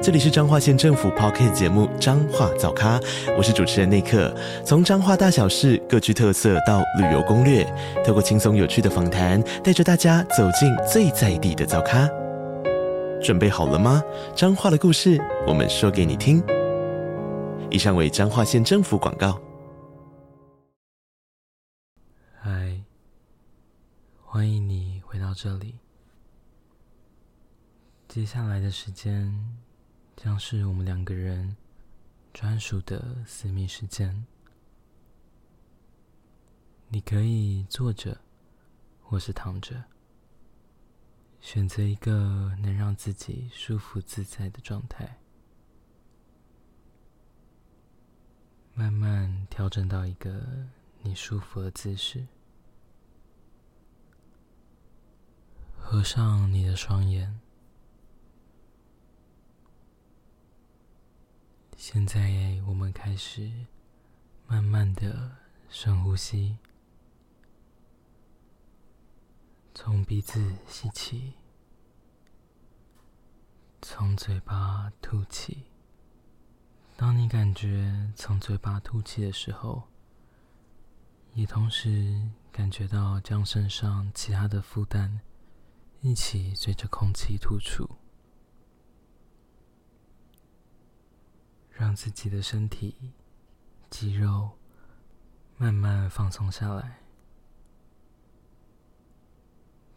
这里是彰化县政府 Podcast 节目《彰化早咖》，我是主持人内克。从彰化大小事各具特色到旅游攻略，透过轻松有趣的访谈，带着大家走进最在地的早咖。准备好了吗？彰化的故事，我们说给你听。以上为彰化县政府广告。嗨，欢迎你回到这里。接下来的时间。将是我们两个人专属的私密时间。你可以坐着，或是躺着，选择一个能让自己舒服自在的状态，慢慢调整到一个你舒服的姿势，合上你的双眼。现在，我们开始慢慢的深呼吸，从鼻子吸气，从嘴巴吐气。当你感觉从嘴巴吐气的时候，也同时感觉到将身上其他的负担一起随着空气吐出。让自己的身体肌肉慢慢放松下来，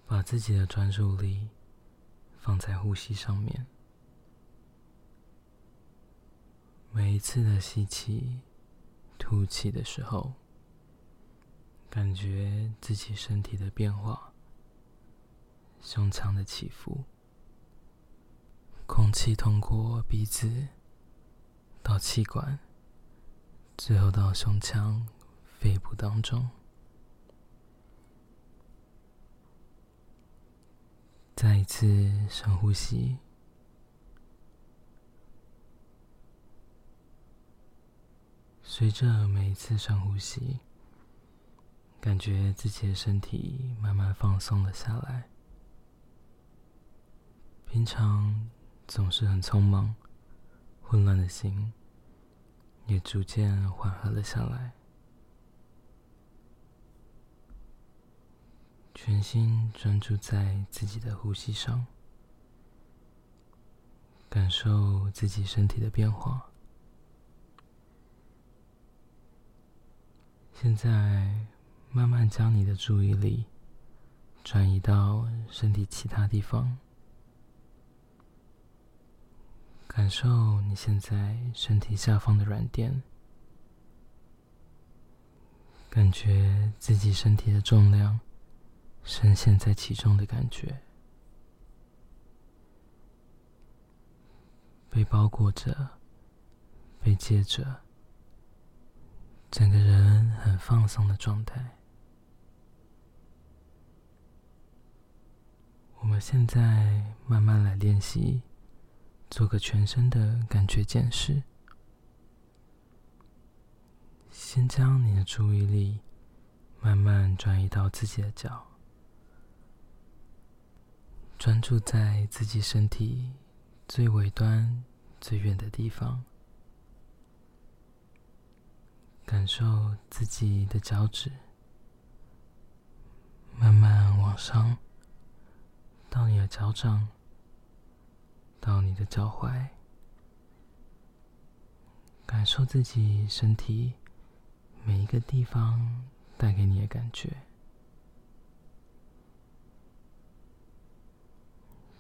把自己的专注力放在呼吸上面。每一次的吸气、吐气的时候，感觉自己身体的变化，胸腔的起伏，空气通过鼻子。气管，最后到胸腔、肺部当中。再一次深呼吸，随着每一次深呼吸，感觉自己的身体慢慢放松了下来。平常总是很匆忙。混乱的心也逐渐缓和了下来，全心专注在自己的呼吸上，感受自己身体的变化。现在，慢慢将你的注意力转移到身体其他地方。感受你现在身体下方的软垫，感觉自己身体的重量深陷在其中的感觉，被包裹着，被接着，整个人很放松的状态。我们现在慢慢来练习。做个全身的感觉检视，先将你的注意力慢慢转移到自己的脚，专注在自己身体最尾端、最远的地方，感受自己的脚趾慢慢往上到你的脚掌。到你的脚踝，感受自己身体每一个地方带给你的感觉。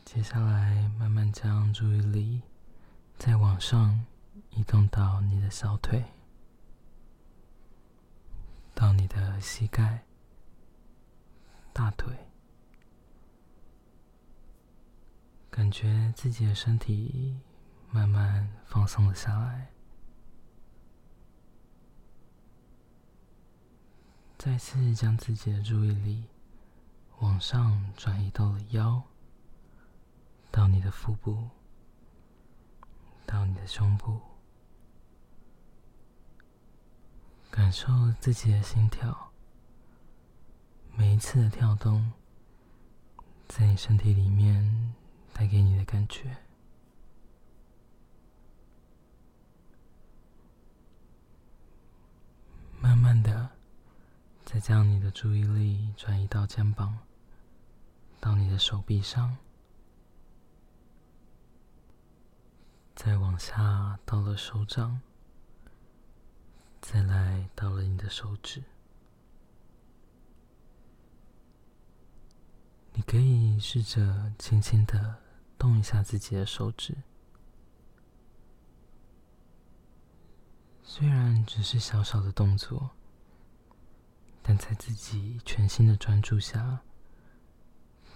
接下来，慢慢将注意力再往上移动到你的小腿，到你的膝盖、大腿。感觉自己的身体慢慢放松了下来，再次将自己的注意力往上转移到了腰，到你的腹部，到你的胸部，感受自己的心跳，每一次的跳动，在你身体里面带给你的感觉。慢慢的，再将你的注意力转移到肩膀，到你的手臂上，再往下到了手掌，再来到了你的手指。你可以试着轻轻的动一下自己的手指。虽然只是小小的动作，但在自己全心的专注下，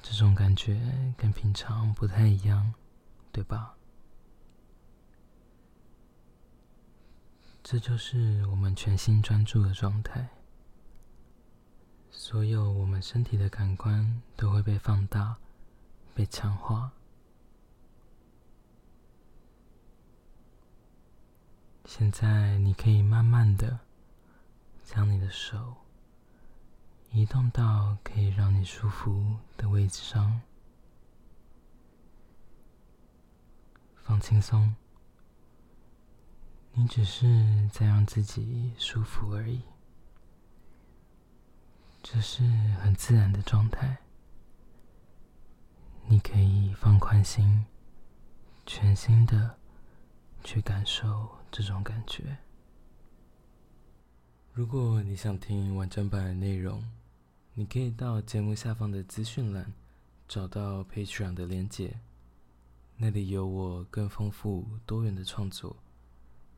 这种感觉跟平常不太一样，对吧？这就是我们全心专注的状态，所有我们身体的感官都会被放大、被强化。现在你可以慢慢的将你的手移动到可以让你舒服的位置上，放轻松。你只是在让自己舒服而已，这是很自然的状态。你可以放宽心，全心的去感受。这种感觉。如果你想听完整版的内容，你可以到节目下方的资讯栏找到 Patreon 的连接，那里有我更丰富多元的创作、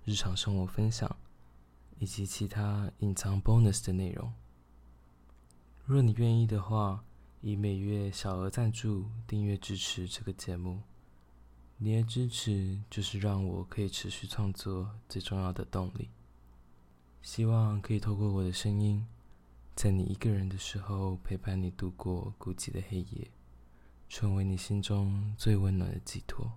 日常生活分享以及其他隐藏 bonus 的内容。若你愿意的话，以每月小额赞助订阅支持这个节目。你的支持就是让我可以持续创作最重要的动力。希望可以透过我的声音，在你一个人的时候陪伴你度过孤寂的黑夜，成为你心中最温暖的寄托。